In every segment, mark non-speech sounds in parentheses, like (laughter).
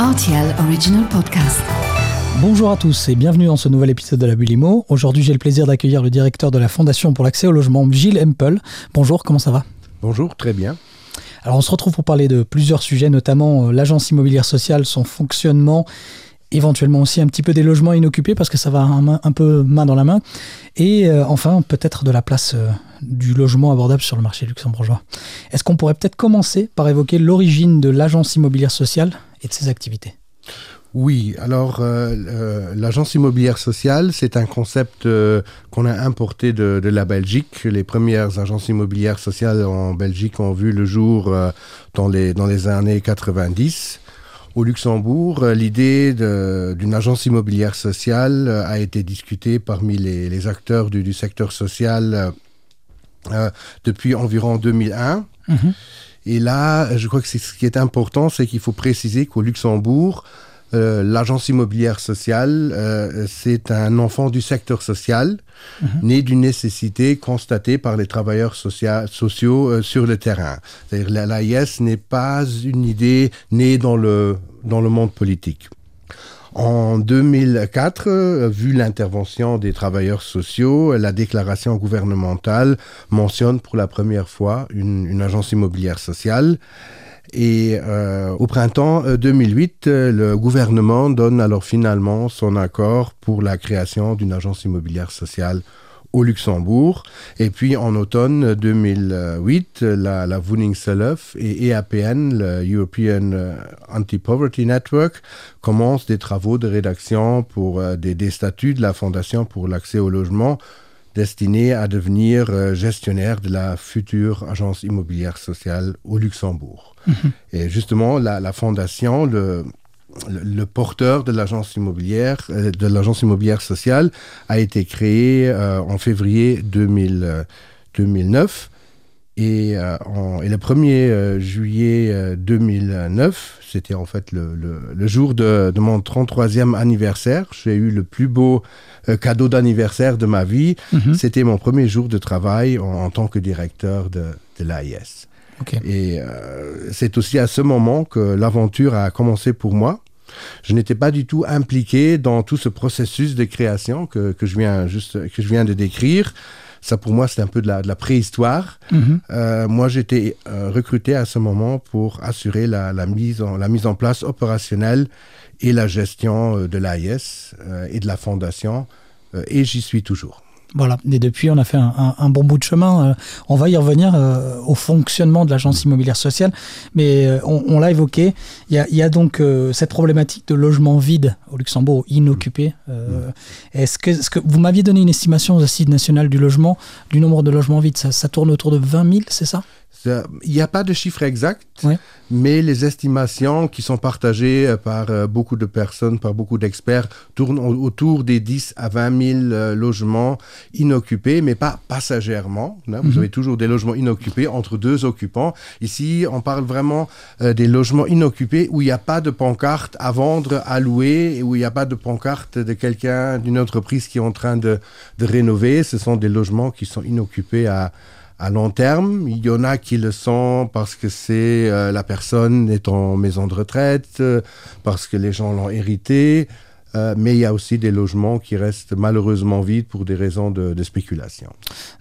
RTL Original Podcast. Bonjour à tous et bienvenue dans ce nouvel épisode de la Bulimo. Aujourd'hui, j'ai le plaisir d'accueillir le directeur de la Fondation pour l'accès au logement, Gilles Hempel. Bonjour, comment ça va? Bonjour, très bien. Alors, on se retrouve pour parler de plusieurs sujets, notamment euh, l'agence immobilière sociale, son fonctionnement, éventuellement aussi un petit peu des logements inoccupés parce que ça va un, peu main dans la main. Et euh, enfin, peut-être de la place euh, du logement abordable sur le marché luxembourgeois. Est-ce qu'on pourrait peut-être commencer par évoquer l'origine de l'agence immobilière sociale et de ses activités? Oui, alors euh, l'agence immobilière sociale, c'est un concept qu'on a importé de, la Belgique. Les premières agences immobilières sociales en Belgique ont vu le jour dans, les, dans les années 90. Au Luxembourg, euh, l'idée d'une agence immobilière sociale euh, a été discutée parmi les, les acteurs du, du secteur social euh, depuis environ 2001. Mhm. Et là, je crois que ce qui est important, c'est qu'il faut préciser qu'au Luxembourg, euh, l'agence immobilière sociale, euh, c'est un enfant du secteur social, né d'une nécessité constatée par les travailleurs socia- sociaux euh, sur le terrain. C'est-à-dire la- l'AIS n'est pas une idée née dans le, dans le monde politique. En 2004, euh, vu l'intervention des travailleurs sociaux, la déclaration gouvernementale mentionne pour la première fois une, une agence immobilière sociale. Et euh, au printemps euh, 2008, euh, le gouvernement donne alors finalement son accord pour la création d'une agence immobilière sociale au Luxembourg. Et puis en automne 2008, la, la Woningself et EAPN, le European euh, Anti-Poverty Network, commencent des travaux de rédaction pour euh, des statuts de la Fondation pour l'accès au logement destinés à devenir euh, gestionnaire de la future agence immobilière sociale au Luxembourg. Et justement, la, la fondation, le, le, le porteur de l'agence immobilière, euh, de l'agence immobilière sociale, a été créé euh, en février 2000, euh, 2009. Et, euh, en- et le 1er euh, juillet euh, 2009, c'était en fait le, le- le jour de, de mon 33e anniversaire. J'ai eu le plus beau euh, cadeau d'anniversaire de ma vie. Mhm. C'était mon premier jour de travail en, en tant que directeur de, de l'AIS. Et euh, c'est aussi à ce moment que l'aventure a commencé pour moi. Je n'étais pas du tout impliqué dans tout ce processus de création que, que je, viens juste, que je viens de décrire. Ça, pour moi, c'est un peu de la, de la préhistoire. Mhm. Euh, moi, j'étais euh, recruté à ce moment pour assurer la, la mise, en, la mise en place opérationnelle et la gestion euh, de l'AIS et de la fondation. Et j'y suis toujours. Voilà, et depuis, on a fait un, un- un bon bout de chemin. Euh, on va y revenir euh, au fonctionnement de l'agence immobilière sociale, mais euh, on, on l'a évoqué. Il y a, il y a donc cette problématique de logement vide au Luxembourg, inoccupé. Euh, Est-ce que, vous m'aviez donné une estimation au site national du logement, du nombre de logements vides? Ça, ça tourne autour de 20 000, c'est Ça- Il n'y a pas de chiffre exact, mais les estimations qui sont partagées euh, par euh, beaucoup de personnes, par beaucoup d'experts, tournent au- autour des 10 à 20 000 euh, logements inoccupés, mais pas passagèrement. hein. Vous Mhm. avez toujours des logements inoccupés entre deux occupants. Ici, on parle vraiment euh, des logements inoccupés où il n'y a pas de pancarte à vendre, à louer, et où il n'y a pas de pancarte de quelqu'un, d'une entreprise qui est en train de, de rénover. Ce sont des logements qui sont inoccupés à, à long terme. Il y en a qui le sont parce que c'est euh, la personne est en maison de retraite, euh, parce que les gens l'ont hérité. Euh, mais il y a aussi des logements qui restent malheureusement vides pour des raisons de, de spéculation.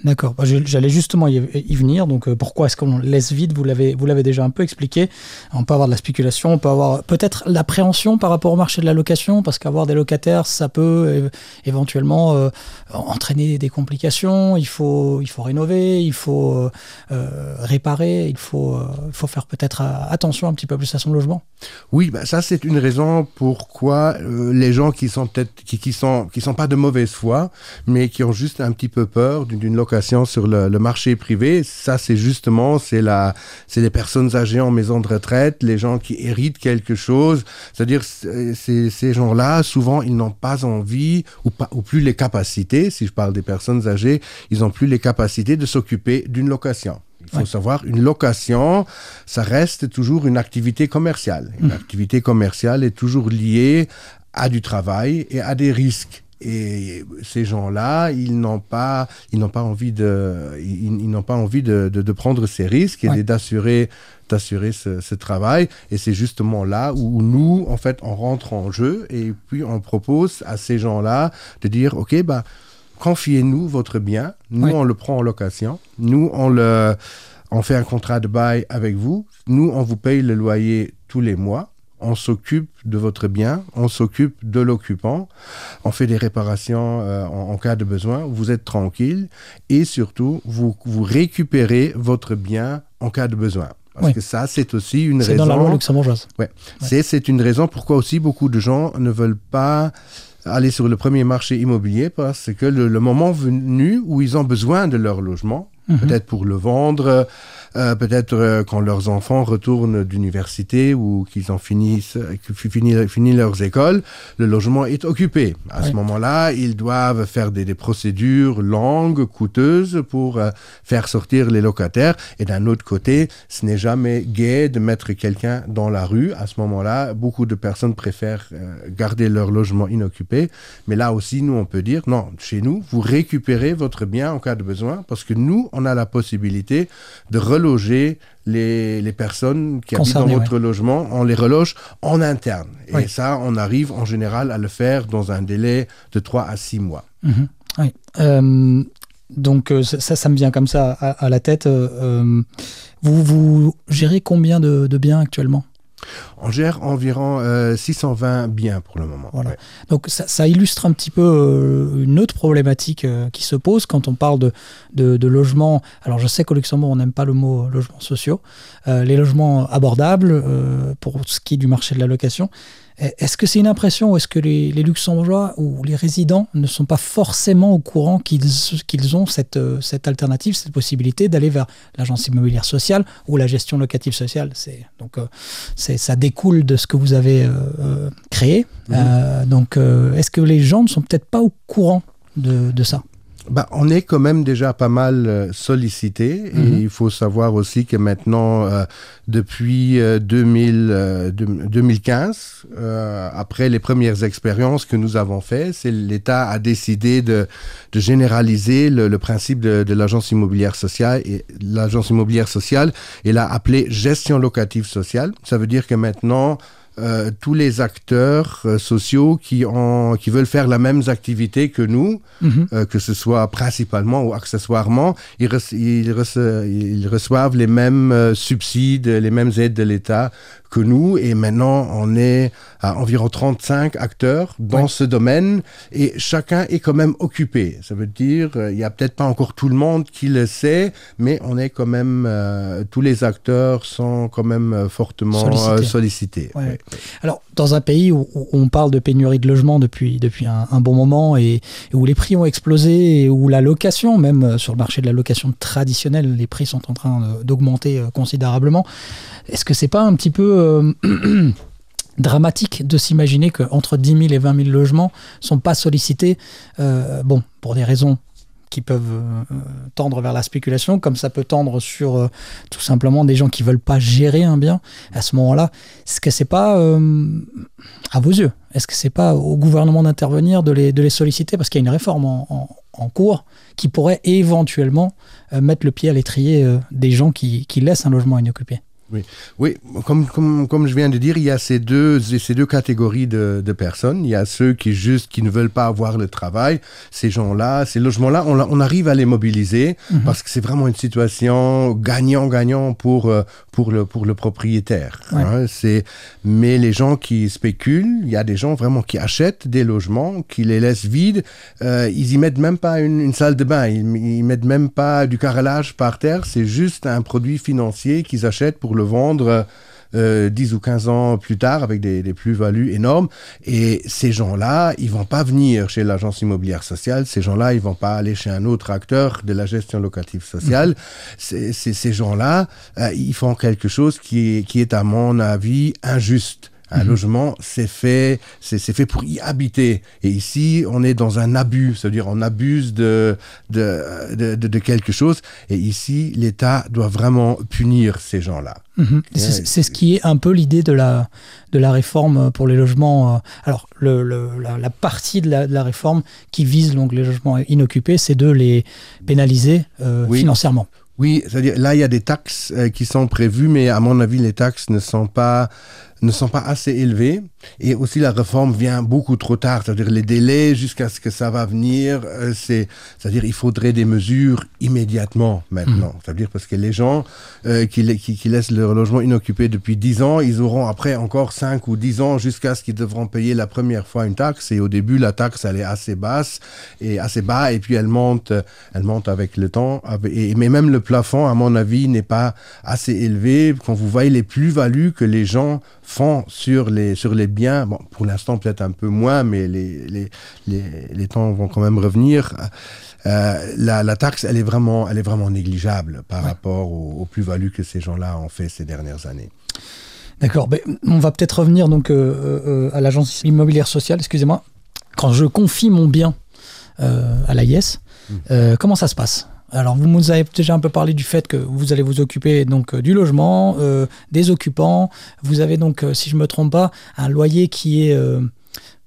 D'accord. Bah, J'allais justement y, y venir. Donc, euh, pourquoi est-ce qu'on laisse vide? Vous l'avez, vous l'avez déjà un peu expliqué. On peut avoir de la spéculation, on peut avoir peut-être l'appréhension par rapport au marché de la location, parce qu'avoir des locataires, ça peut éventuellement euh, entraîner des complications. Il faut, il faut rénover, il faut réparer, il faut, il faut faire peut-être attention un petit peu plus à son logement. Oui, bah, ça c'est une raison pourquoi les gens qui sont peut-être qui, qui sont qui sont pas de mauvaise foi, mais qui ont juste un petit peu peur d'une location sur le, le marché privé, ça c'est justement c'est la c'est les personnes âgées en maison de retraite, les gens qui héritent quelque chose, c'est-à-dire c'est- c'est- ces gens-là souvent ils n'ont pas envie ou pas ou plus les capacités, si je parle des personnes âgées, ils ont plus les capacités de s'occuper d'une location. Il faut Ouais. savoir, une location, ça reste toujours une activité commerciale. Une activité commerciale est toujours liée à du travail et à des risques et ces gens-là, ils n'ont pas, ils n'ont pas envie de, ils, n'ont pas envie de, de, prendre ces risques et d'assurer, d'assurer ce, ce, travail. Et c'est justement là où nous, en fait, on rentre en jeu et puis on propose à ces gens-là de dire, ok, bah, confiez-nous votre bien. Nous, on le prend en location. Nous, on le, on fait un contrat de bail avec vous. Nous, on vous paye le loyer tous les mois on s'occupe de votre bien, on s'occupe de l'occupant, on fait des réparations euh, en, cas de besoin, vous êtes tranquille et surtout, vous, vous récupérez votre bien en cas de besoin. Parce que ça, c'est aussi une raison. C'est dans la loi luxembourgeoise. Ouais. C'est une raison pourquoi aussi beaucoup de gens ne veulent pas aller sur le premier marché immobilier parce que le, moment venu où ils ont besoin de leur logement, mhm. peut-être pour le vendre, euh, peut-être euh, quand leurs enfants retournent d'université ou qu'ils ont fini, fini, fini, leurs écoles, le logement est occupé. À ce moment-là, ils doivent faire des, des, procédures longues, coûteuses pour euh, faire sortir les locataires. Et d'un autre côté, ce n'est jamais gai de mettre quelqu'un dans la rue. À ce moment-là, beaucoup de personnes préfèrent garder leur logement inoccupé. Mais là aussi, nous, on peut dire, non, chez nous, vous récupérez votre bien en cas de besoin parce que nous, on a la possibilité de reloger les, les personnes qui habitent dans votre logement, on les reloge en interne. Et ça, on arrive en général à le faire dans un délai de 3 à 6 mois. Mhm. Oui. Euh, donc euh, ça, ça me vient comme ça à, la tête. Euh, vous, vous gérez combien de, de biens actuellement? On gère environ 620 euh, biens pour le moment. Voilà. Donc ça, illustre un petit peu euh, une autre problématique euh, qui se pose quand on parle de, de, logement. Alors je sais qu'au Luxembourg on n'aime pas le mot logements sociaux. les logements abordables pour ce qui est du marché de la location. Est-ce que c'est une impression ou est-ce que les, luxembourgeois ou les résidents ne sont pas forcément au courant qu'ils ont cette, euh, cette alternative, cette possibilité d'aller vers l'agence immobilière sociale ou la gestion locative sociale? Donc euh, ça découle de ce que vous avez euh, créé. Mhm. donc est-ce que les gens ne sont peut-être pas au courant de, de ça? Bah, on est quand même déjà pas mal euh, sollicité et mhm. il faut savoir aussi que maintenant, euh, depuis 2000, 2015, euh, après les premières expériences que nous avons faites, l'État a décidé de, de généraliser le, principe de, de l'agence immobilière sociale et l'agence immobilière sociale, et l'a appelé gestion locative sociale. Ça veut dire que maintenant, euh, tous les acteurs euh, sociaux qui, ont, qui veulent faire la même activité que nous, mhm. euh, que ce soit principalement ou accessoirement, ils, ils, ils reçoivent les mêmes subsides, les mêmes aides de l'État que nous. Et maintenant, on est à environ 35 acteurs dans ce domaine et chacun est quand même occupé. Ça veut dire, il n'y a peut-être pas encore tout le monde qui le sait, mais on est quand même, tous les acteurs sont quand même fortement sollicités. Alors, dans un pays où, on parle de pénurie de logement depuis, depuis un, bon moment et, où les prix ont explosé et où la location, même euh, sur le marché de la location traditionnelle, les prix sont en train d'augmenter euh, considérablement, est-ce que c'est pas un petit peu euh, (clears throat) dramatique de s'imaginer qu'entre 10 000 et 20 000 logements sont pas sollicités, bon, pour des raisons qui peuvent euh, tendre vers la spéculation, comme ça peut tendre sur euh, tout simplement des gens qui veulent pas gérer un bien. À ce moment-là, est-ce que c'est pas euh, à vos yeux Est-ce que c'est pas au gouvernement d'intervenir, de les, solliciter parce qu'il y a une réforme en, cours qui pourrait éventuellement mettre le pied à l'étrier des gens qui laissent un logement inoccupé? Oui, oui comme, comme, comme, je viens de dire, il y a ces deux, ces deux catégories de, de, personnes. Il y a ceux qui juste qui ne veulent pas avoir le travail. Ces gens-là, ces logements-là, on, on, arrive à les mobiliser mhm. parce que c'est vraiment une situation gagnant-gagnant pour, euh, pour, le, pour le propriétaire. Hein. c'est, mais les gens qui spéculent, il y a des gens vraiment qui achètent des logements, qui les laissent vides. Euh, ils y mettent même pas une, une salle de bain, ils, ils mettent même pas du carrelage par terre. C'est juste un produit financier qu'ils achètent pour le vendre euh, 10 ou 15 ans plus tard avec des, des plus-values énormes. Et ces gens-là, ils vont pas venir chez l'agence immobilière sociale. Ces gens-là, ils vont pas aller chez un autre acteur de la gestion locative sociale. Mmh. Ces gens-là, euh, ils font quelque chose qui est, qui est, à mon avis, injuste Un logement, c'est fait, c'est fait pour y habiter. Et ici, on est dans un abus, c'est-à-dire on abuse de de, de, de, quelque chose. Et ici, l'État doit vraiment punir ces gens-là. Mhm. C'est ce qui est un peu l'idée de la, de la réforme pour les logements. Euh, alors, le, la, partie de la, de la, réforme qui vise donc les logements inoccupés, c'est de les pénaliser euh, financièrement. Oui, c'est-à-dire là, il y a des taxes euh, qui sont prévues, mais à mon avis, les taxes ne sont pas ne sont pas assez élevés. Et aussi, la réforme vient beaucoup trop tard. C'est-à-dire, les délais jusqu'à ce que ça va venir, euh, c'est, c'est-à-dire, il faudrait des mesures immédiatement maintenant. Mmh. C'est-à-dire, parce que les gens euh, qui, qui, qui, laissent leur logement inoccupé depuis 10 ans, ils auront après encore 5 ou 10 ans jusqu'à ce qu'ils devront payer la première fois une taxe. Et au début, la taxe, elle est assez basse et assez bas. Et puis, elle monte, elle monte avec le temps. Et, mais même le plafond, à mon avis, n'est pas assez élevé. Quand vous voyez les plus-values que les gens font sur les, sur les biens, bon, pour l'instant peut-être un peu moins, mais les, les, les, les temps vont quand même revenir. Euh, la, la, taxe, elle est vraiment, elle est vraiment négligeable par rapport aux, plus-values que ces gens-là ont fait ces dernières années. D'accord. Ben, on va peut-être revenir donc euh, euh, à l'agence immobilière sociale. Excusez-moi. Quand je confie mon bien à l'AIS, mmh. comment ça se passe? Alors, vous nous avez déjà un peu parlé du fait que vous allez vous occuper donc euh, du logement, euh, des occupants. Vous avez donc, euh, si je ne me trompe pas, un loyer qui est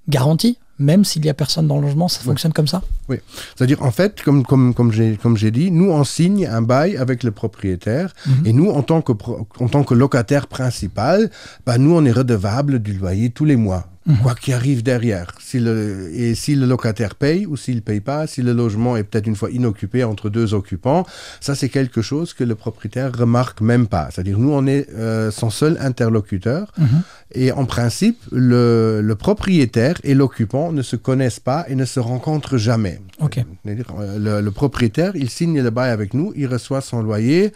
garanti, même s'il n'y a personne dans le logement, ça fonctionne comme ça? Oui. C'est-à-dire, en fait, comme, comme, comme j'ai dit, nous, on signe un bail avec le propriétaire. Mhm. Et nous, en tant que, en tant que locataire principal, bah, nous, on est redevable du loyer tous les mois. Mhm. quoi qu'il arrive derrière. Si le, et si le locataire paye ou s'il ne paye pas, si le logement est peut-être une fois inoccupé entre deux occupants, ça c'est quelque chose que le propriétaire remarque même pas. C'est-à-dire nous on est euh, son seul interlocuteur mhm. et en principe le, le propriétaire et l'occupant ne se connaissent pas et ne se rencontrent jamais. Okay. Euh, le, le propriétaire il signe le bail avec nous, il reçoit son loyer.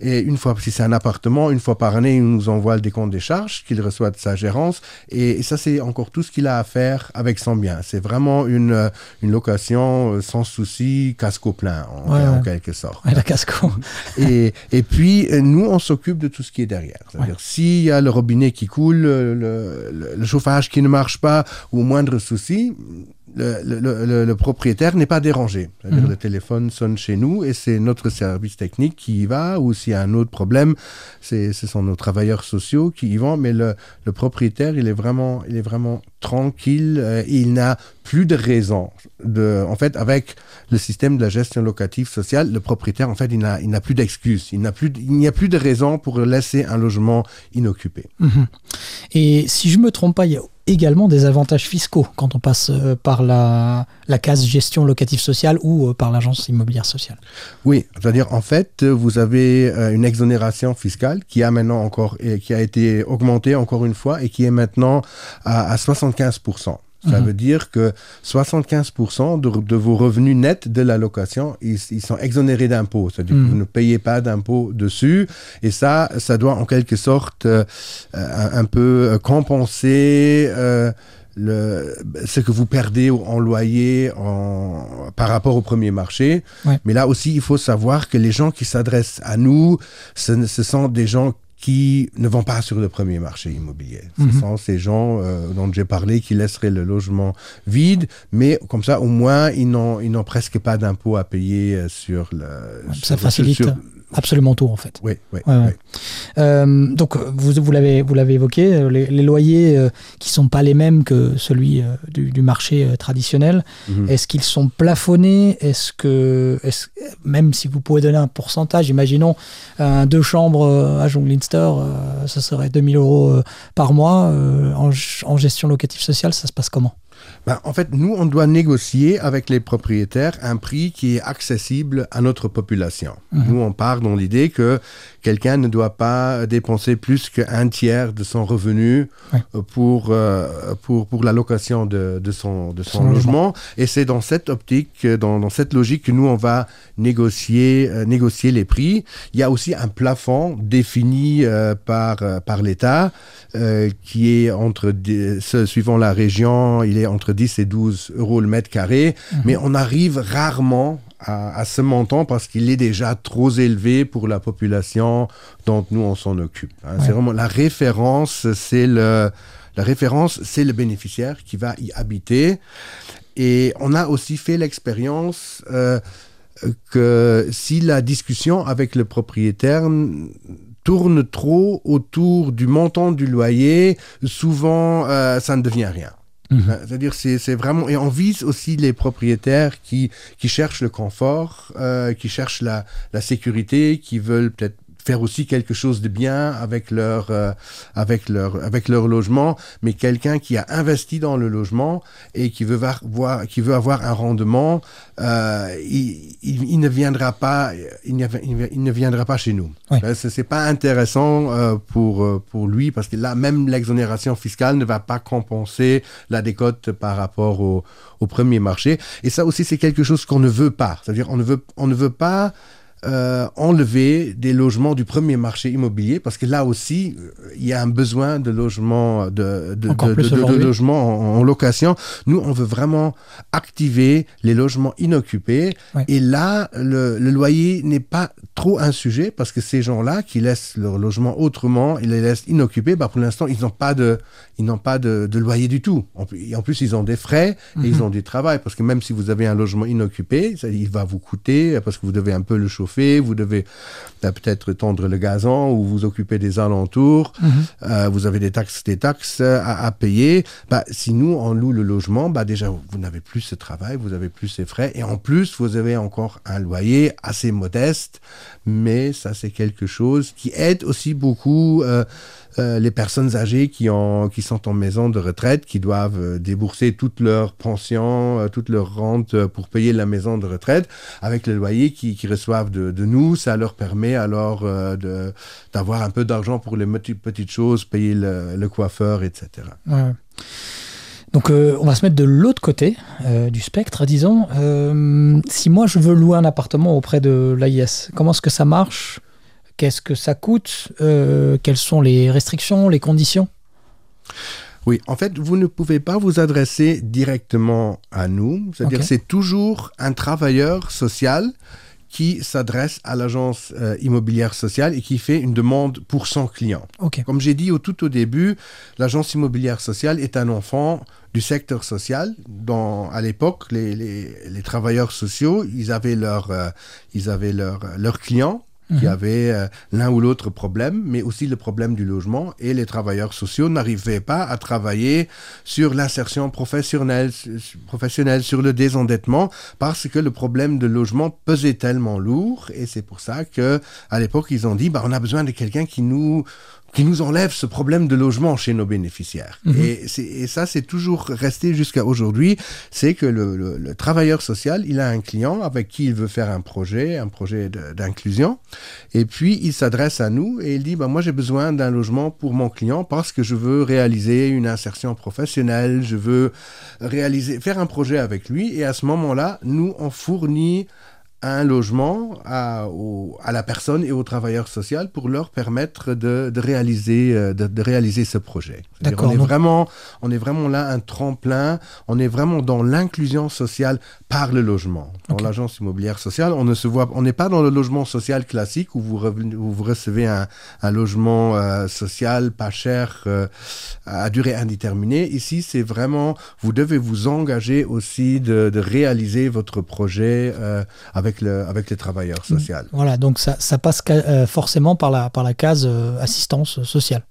Et une fois, si c'est un appartement, une fois par année, il nous envoie le décompte des charges qu'il reçoit de sa gérance. Et, ça, c'est encore tout ce qu'il a à faire avec son bien. C'est vraiment une, euh, une location euh, sans souci, casco plein, en, quelque sorte. Ouais, la casco. (laughs) et, et puis, euh, nous, on s'occupe de tout ce qui est derrière. C'est-à-dire, s'il y a le robinet qui coule, le, le, chauffage qui ne marche pas, ou moindre souci, le, le, propriétaire n'est pas dérangé. Mhm. Le téléphone sonne chez nous et c'est notre service technique qui y va, ou s'il y a un autre problème, ce sont nos travailleurs sociaux qui y vont, mais le, propriétaire, il est vraiment, il est vraiment tranquille euh, et il n'a plus de raison. De, en fait, avec le système de la gestion locative sociale, le propriétaire, en fait, il n'a, il n'a plus d'excuses. Il, n'a plus, il n'y a plus de raison pour laisser un logement inoccupé. Mhm. Et si je me trompe pas, il y a également des avantages fiscaux quand on passe euh, par la, case gestion locative sociale ou euh, par l'agence immobilière sociale. Oui, c'est-à-dire en fait, vous avez euh, une exonération fiscale qui a maintenant encore qui a été augmentée encore une fois et qui est maintenant à 75 ça mhm. veut dire que 75% de, vos revenus nets de la location, ils, sont exonérés d'impôts. C'est-à-dire que mhm. vous ne payez pas d'impôts dessus. Et ça, ça doit en quelque sorte euh, un, peu euh, compenser euh, le, ce que vous perdez en loyer en, par rapport au premier marché. Mais là aussi, il faut savoir que les gens qui s'adressent à nous, ce, ce sont des gens qui ne vont pas sur le premier marché immobilier. Ce mhm. sont ces gens euh, dont j'ai parlé qui laisseraient le logement vide, mais comme ça, au moins, ils n'ont presque pas d'impôts à payer euh, sur le... Ça facilite absolument tout en fait. Oui, oui. Euh, donc vous, vous l'avez vous l'avez évoqué, euh, les, loyers euh, qui sont pas les mêmes que celui du, marché traditionnel. Mhm. Est-ce qu'ils sont plafonnés? Est-ce que est même si vous pouvez donner un pourcentage, imaginons un deux chambres à Jonglinster, ça serait 2000 euros par mois en, en gestion locative sociale, ça se passe comment? Ben, en fait, nous, on doit négocier avec les propriétaires un prix qui est accessible à notre population. Mhm. Nous, on part dans l'idée que quelqu'un ne doit pas dépenser plus qu'un tiers de son revenu euh, pour, euh, pour, pour la location de, de son, de son, logement. Et c'est dans cette optique, dans, dans, cette logique que nous, on va négocier, euh, négocier les prix. Il y a aussi un plafond défini par, par l'État qui est entre, suivant la région, il est entre 10 et 12 euros le mètre carré. Mhm. Mais on arrive rarement à, ce montant parce qu'il est déjà trop élevé pour la population dont nous on s'en occupe. Hein. C'est vraiment la référence, c'est le La référence, c'est le bénéficiaire qui va y habiter. Et on a aussi fait l'expérience euh, que si la discussion avec le propriétaire tourne trop autour du montant du loyer, souvent euh, ça ne devient rien. Mhm. C'est-à-dire, c'est vraiment. Et on vise aussi les propriétaires qui, qui cherchent le confort, euh, qui cherchent la, la sécurité, qui veulent peut-être faire aussi quelque chose de bien avec leur, euh, avec leur, avec leur logement, mais quelqu'un qui a investi dans le logement et qui veut voir, qui veut avoir un rendement, euh, il, il, ne viendra pas, il ne, il ne viendra pas chez nous. Oui. Euh, Ce n'est pas intéressant euh, pour, euh, pour lui parce que là, même l'exonération fiscale ne va pas compenser la décote par rapport au, au premier marché. Et ça aussi, c'est quelque chose qu'on ne veut pas. C'est-à-dire, on ne veut, on ne veut pas euh, enlever des logements du premier marché immobilier parce que là aussi, euh, il y a un besoin de logements, de, de, logements en, en location. Nous, on veut vraiment activer les logements inoccupés. Ouais. Et là, le, le loyer n'est pas trop un sujet parce que ces gens-là qui laissent leur logement autrement, ils les laissent inoccupés, bah, pour l'instant, ils n'ont pas de, ils n'ont pas de, de loyer du tout. En en plus, ils ont des frais et ils ont du travail. Parce que même si vous avez un logement inoccupé, ça, il va vous coûter parce que vous devez un peu le chauffer, vous devez euh, peut-être tondre le gazon ou vous occuper des alentours, euh, vous avez des taxes, des taxes euh, à, à payer. Bah, si nous, on loue le logement, bah, déjà, vous n'avez plus ce travail, vous avez plus ces frais. Et en plus, vous avez encore un loyer assez modeste, mais ça, c'est quelque chose qui aide aussi beaucoup euh, euh, les personnes âgées qui, en, qui sont en maison de retraite, qui doivent euh, débourser toute leur pension, euh, toute leur rente euh, pour payer la maison de retraite. Avec le loyer qu'ils qu'ils reçoivent de, nous, ça leur permet alors d'avoir un peu d'argent pour les petites, choses, payer le, coiffeur, etc. Donc on va se mettre de l'autre côté du spectre, disons. Si moi je veux louer un appartement auprès de l'AIS, comment est-ce que ça marche? Qu'est-ce que ça coûte Euh, Quelles sont les restrictions, les conditions? Oui, en fait, vous ne pouvez pas vous adresser directement à nous. C'est-à dire Ok. c'est toujours un travailleur social qui s'adresse à l'agence euh, immobilière sociale et qui fait une demande pour son client. Comme j'ai dit au tout au début, l'agence immobilière sociale est un enfant du secteur social. Dans, à l'époque, les, les- les travailleurs sociaux, ils avaient leurs euh, leur, leurs clients qui Mhm. avaient euh, l'un ou l'autre problème, mais aussi le problème du logement. Et les travailleurs sociaux n'arrivaient pas à travailler sur l'insertion professionnelle, professionnelle, sur le désendettement, parce que le problème de logement pesait tellement lourd. Et c'est pour ça que à l'époque, ils ont dit, bah, on a besoin de quelqu'un qui nous qui nous enlève ce problème de logement chez nos bénéficiaires. Mhm. et, ça, c'est toujours resté jusqu'à aujourd'hui. C'est que le, le- le travailleur social, il a un client avec qui il veut faire un projet, un projet d'inclusion. Et puis, il s'adresse à nous et il dit, bah, moi, j'ai besoin d'un logement pour mon client parce que je veux réaliser une insertion professionnelle, je veux réaliser, faire un projet avec lui. Et à ce moment-là, nous, on fournit un logement à, au- à la personne et au travailleur social pour leur permettre de, de réaliser, euh, de, de réaliser ce projet. On est, vraiment, on est vraiment là un tremplin, on est vraiment dans l'inclusion sociale par le logement. Dans l'agence immobilière sociale, on ne se voit, on n'est pas dans le logement social classique où vous, revenez- où vous recevez un, un logement euh, social pas cher euh, à durée indéterminée. Ici, c'est vraiment, vous devez vous engager aussi de, de réaliser votre projet euh, avec, le, avec les travailleurs sociaux. Voilà, donc ça, ça passe euh, forcément par la, par la case euh, assistance sociale.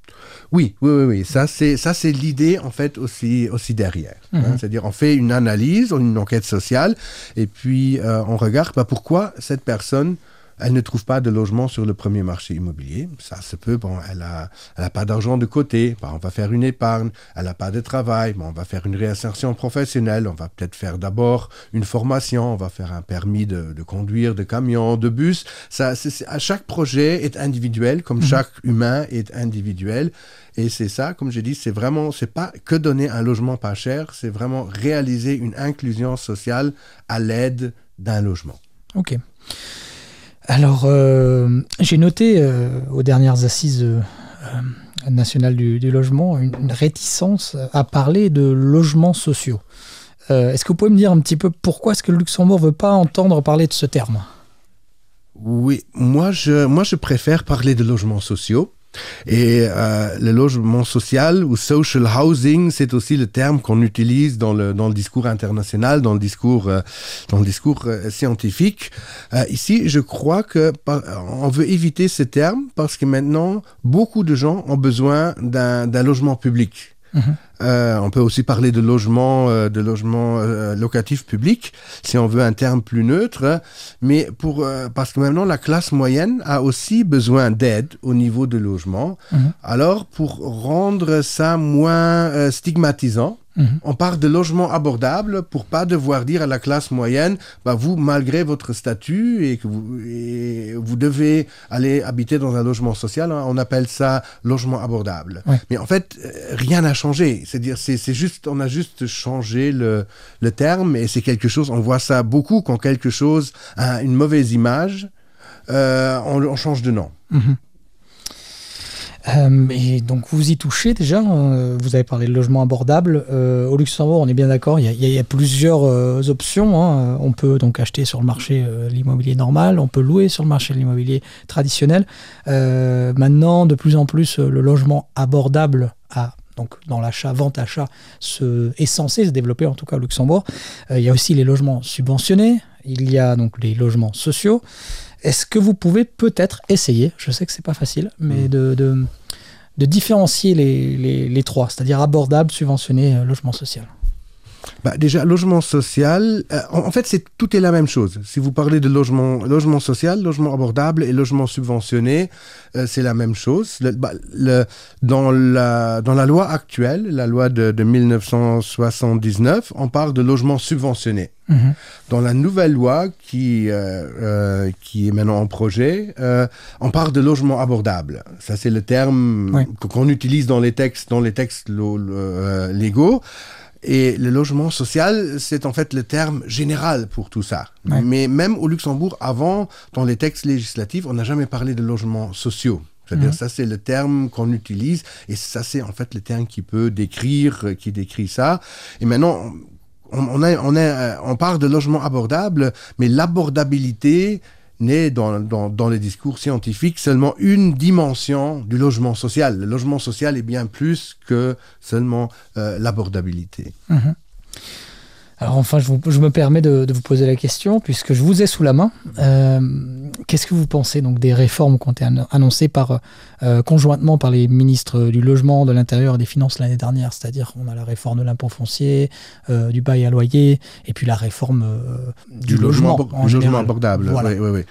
Oui, oui, oui, oui. Ça, c'est, ça, c'est l'idée, en fait, aussi, aussi derrière. hein. Mhm. C'est-à-dire, on fait une analyse, une enquête sociale, et puis euh, on regarde bah, pourquoi cette personne, elle ne trouve pas de logement sur le premier marché immobilier. Ça se peut, bon, elle a, elle a pas d'argent de côté, bah, on va faire une épargne, elle n'a pas de travail, bon, on va faire une réinsertion professionnelle, on va peut-être faire d'abord une formation, on va faire un permis de, de conduire, de camion, de bus. Ça, à chaque projet est individuel, comme chaque humain est individuel. Et c'est ça, comme j'ai dit, c'est vraiment, c'est pas que donner un logement pas cher, c'est vraiment réaliser une inclusion sociale à l'aide d'un logement. Ok. Alors, euh, j'ai noté euh, aux dernières assises euh, nationales du, logement une, réticence à parler de logements sociaux. Est-ce que vous pouvez me dire un petit peu pourquoi est-ce que le Luxembourg veut pas entendre parler de ce terme? Oui, moi je préfère parler de logements sociaux Et euh, le logement social ou social housing, c'est aussi le terme qu'on utilise dans le, dans le discours international, dans le discours, euh, dans le discours euh, scientifique. Euh, ici, je crois que on veut éviter ce terme parce que maintenant, beaucoup de gens ont besoin d'un logement public. Euh, on peut aussi parler de logement, euh, de logement euh, locatif public, si on veut un terme plus neutre. Mais pour parce que maintenant la classe moyenne a aussi besoin d'aide au niveau de logement. Mhm. Alors pour rendre ça moins stigmatisant, Mhm. On parle de logement abordable pour pas devoir dire à la classe moyenne, bah vous, malgré votre statut et que vous, vous devez aller habiter dans un logement social, hein, on appelle ça logement abordable. Mais en fait, euh, rien n'a changé. C'est-à-dire, c'est juste, on a juste changé le, le terme et c'est quelque chose, on voit ça beaucoup quand quelque chose a une mauvaise image, euh, on, change de nom. Mhm. Euh, et donc vous y touchez déjà, euh, vous avez parlé de logement abordable. Euh, au Luxembourg, on est bien d'accord, il, y, a plusieurs options. Hein. On peut donc acheter sur le marché l'immobilier normal, on peut louer sur le marché l'immobilier traditionnel. maintenant, de plus en plus, le logement abordable a donc dans l'achat, vente-achat, est censé se développer, en tout cas au Luxembourg. il y a aussi les logements subventionnés, il y a donc les logements sociaux. Est-ce que vous pouvez peut-être essayer, je sais que c'est pas facile, mais mm. de, de, différencier les, les, trois, c'est-à-dire abordable, subventionné, euh, logement social? Bah, déjà, logement social, euh, en, fait, c'est tout est la même chose. Si vous parlez de logement, logement social, logement abordable et logement subventionné, euh, c'est la même chose. Le, bah, le, dans, la, dans la loi actuelle, la loi de, de 1979, on parle de logement subventionné. Mhm. Dans la nouvelle loi qui, euh, qui est maintenant en projet, on parle de logement abordable. Ça, c'est le terme qu'on utilise dans les textes, dans les textes légaux. Et le logement social, c'est en fait le terme général pour tout ça. Mais même au Luxembourg, avant, dans les textes législatifs, on n'a jamais parlé de logements sociaux. C'est-à-dire, mhm. ça, c'est le terme qu'on utilise, et ça, c'est en fait le terme qui peut décrire, qui décrit ça. Et maintenant, on, on, on, on parle de logement abordable, mais l'abordabilité, n'est dans, dans, les discours scientifiques seulement une dimension du logement social. Le logement social est bien plus que seulement euh, l'abordabilité. Mhm. Alors enfin, je, me permets de, vous poser la question, puisque je vous ai sous la main. Euh, qu'est-ce que vous pensez donc des réformes qui ont été annoncées par, euh, conjointement par les ministres du Logement, de l'Intérieur et des Finances l'année dernière? C'est-à-dire on a la réforme de l'impôt foncier, euh, du bail à loyer, et puis la réforme du, logement, logement abordable. Oui, oui, oui.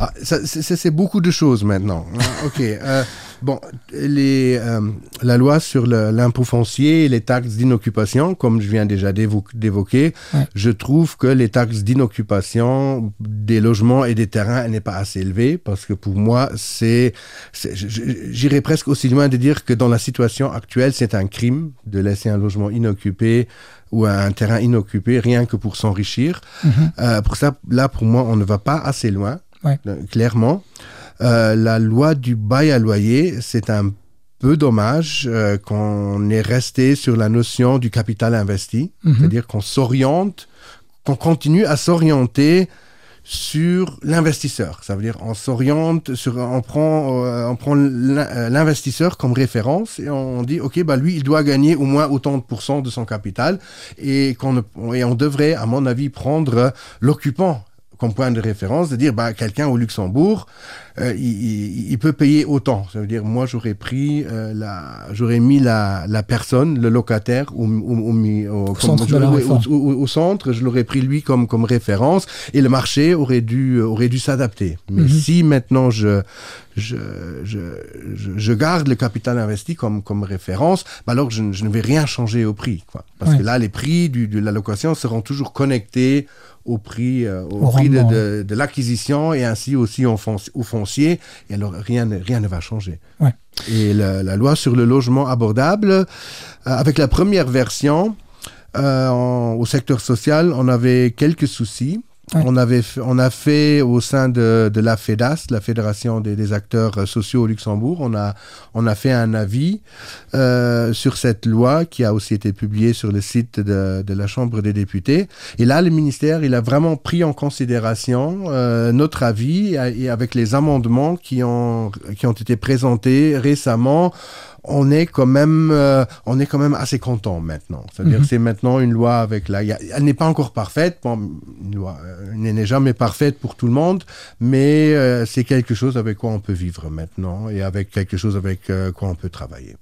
Ah, c'est beaucoup de choses maintenant. Hein. (laughs) ok. Euh, bon, les, euh, la loi sur l'impôt foncier et les taxes d'inoccupation, comme je viens déjà d'évoquer, je trouve que les taxes d'inoccupation des logements et des terrains n'est pas assez élevée parce que pour moi, c'est, j'irais presque aussi loin de dire que dans la situation actuelle, c'est un crime de laisser un logement inoccupé ou un terrain inoccupé rien que pour s'enrichir. Mm-hmm. Euh, pour ça, là, pour moi, on ne va pas assez loin. Euh, clairement. Euh, la loi du bail à loyer, c'est un peu dommage euh, qu'on est resté sur la notion du capital investi, mhm. c'est-à-dire qu'on s'oriente, qu'on continue à s'orienter sur l'investisseur. Ça veut dire on s'oriente sur, on prend, on prend l'investisseur comme référence et on dit ok bah lui il doit gagner au moins autant de pourcents de son capital et qu'on et on devrait à mon avis prendre l'occupant comme point de référence, de dire bah, quelqu'un au Luxembourg, euh, il, il, peut payer autant. Ça veut dire, moi, j'aurais pris euh, la, j'aurais mis la, la, personne, le locataire, au, au, au, au centre, je l'aurais pris lui comme, comme référence, et le marché aurait dû, aurait dû s'adapter. Mais mhm. si maintenant je, je, je, je, garde le capital investi comme, comme référence, bah alors je, je ne vais rien changer au prix. Quoi. Parce que là, les prix du, de la location seront toujours connectés au prix, euh, au, prix de, de, l'acquisition et ainsi aussi au, foncier. Et alors, rien, rien ne va changer. Et la, loi sur le logement abordable, euh, avec la première version, euh, au secteur social, on avait quelques soucis On, avait, on a fait au sein de, de, la FEDAS, la Fédération des, des, acteurs sociaux au Luxembourg, on a, on a fait un avis euh, sur cette loi qui a aussi été publiée sur le site de, de, la Chambre des députés. Et là, le ministère, il a vraiment pris en considération euh, notre avis et avec les amendements qui ont, qui ont été présentés récemment on est quand même, euh, on est quand même assez content maintenant. C'est-à-dire, mm -hmm. c'est maintenant une loi avec la, elle n'est pas encore parfaite. Bon, une loi euh, n'est jamais parfaite pour tout le monde, mais euh, c'est quelque chose avec quoi on peut vivre maintenant et avec quelque chose avec quoi on peut travailler.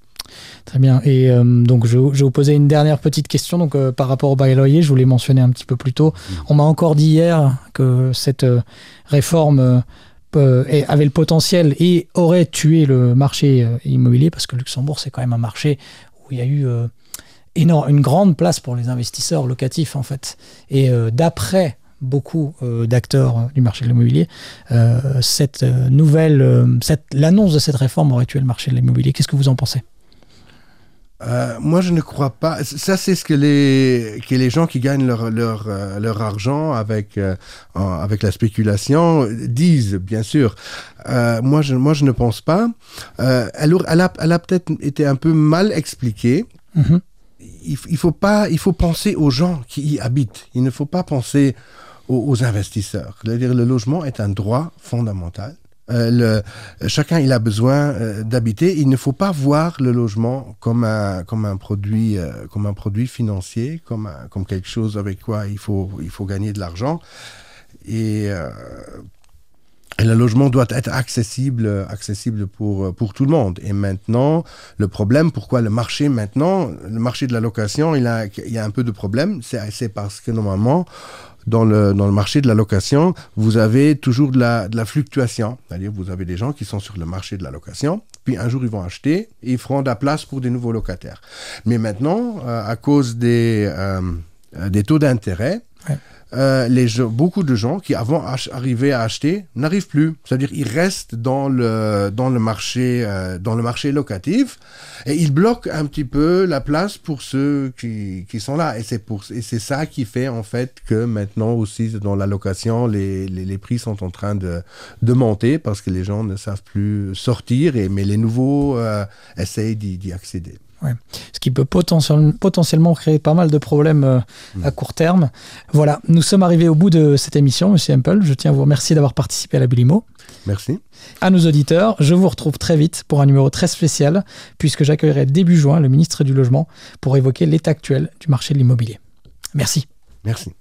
Très bien. Et euh, donc, je, je, vais vous poser une dernière petite question. Donc, euh, par rapport au bail loyer, je vous l'ai mentionné un petit peu plus tôt. Mmh. On m'a encore dit hier que cette euh, réforme avait le potentiel et aurait tué le marché immobilier parce que Luxembourg, c'est quand même un marché où il y a eu énorme, une grande place pour les investisseurs locatifs, en fait. Et d'après beaucoup euh, d'acteurs du marché de l'immobilier, euh, cette nouvelle, l'annonce de cette réforme aurait tué le marché de l'immobilier. Qu'est-ce que vous en pensez? Euh, moi, je ne crois pas. Ça, c'est ce que les, que les gens qui gagnent leur, leur, euh, leur argent avec, euh, avec la spéculation disent, bien sûr. Euh, moi, je, moi, je ne pense pas. Euh, elle, elle, a, elle a peut-être été un peu mal expliquée. Mm -hmm. il, il, faut pas, il faut penser aux gens qui y habitent. Il ne faut pas penser aux, aux investisseurs. C'est-à-dire, le logement est un droit fondamental. Euh, chacun il a besoin euh, d'habiter. Il ne faut pas voir le logement comme un, comme un, produit, euh, comme un produit financier, comme, comme quelque chose avec quoi il faut, il faut gagner de l'argent. Et, et, le logement doit être accessible, accessible pour, pour tout le monde. Et maintenant, le problème, pourquoi le marché maintenant, le marché de la location, il, a, il y a un peu de problème, c'est parce que normalement, dans le, dans le marché de la location, vous avez toujours de la, de la fluctuation. C'est-à-dire, vous avez des gens qui sont sur le marché de la location, puis un jour, ils vont acheter et ils feront de la place pour des nouveaux locataires. Mais maintenant, euh, à cause des, euh, des taux d'intérêt. Euh, les gens, beaucoup de gens qui avant arrivaient à acheter n'arrivent plus. C'est-à-dire ils restent dans le, dans le, marché, euh, dans le marché locatif et ils bloquent un petit peu la place pour ceux qui, qui sont là. Et c'est, pour, et c'est ça qui fait en fait que maintenant aussi dans la location, les, les, les prix sont en train de, de, monter parce que les gens ne savent plus sortir, et, mais les nouveaux euh, essayent d'y, d'y accéder. Ouais. Ce qui peut potentiellement, potentiellement créer pas mal de problèmes euh, mmh. à court terme. Voilà, nous sommes arrivés au bout de cette émission, Monsieur Hempel. Je tiens à vous remercier d'avoir participé à la Bulimo. Merci. À nos auditeurs, je vous retrouve très vite pour un numéro très spécial, puisque j'accueillerai début juin le ministre du Logement pour évoquer l'état actuel du marché de l'immobilier. Merci. Merci.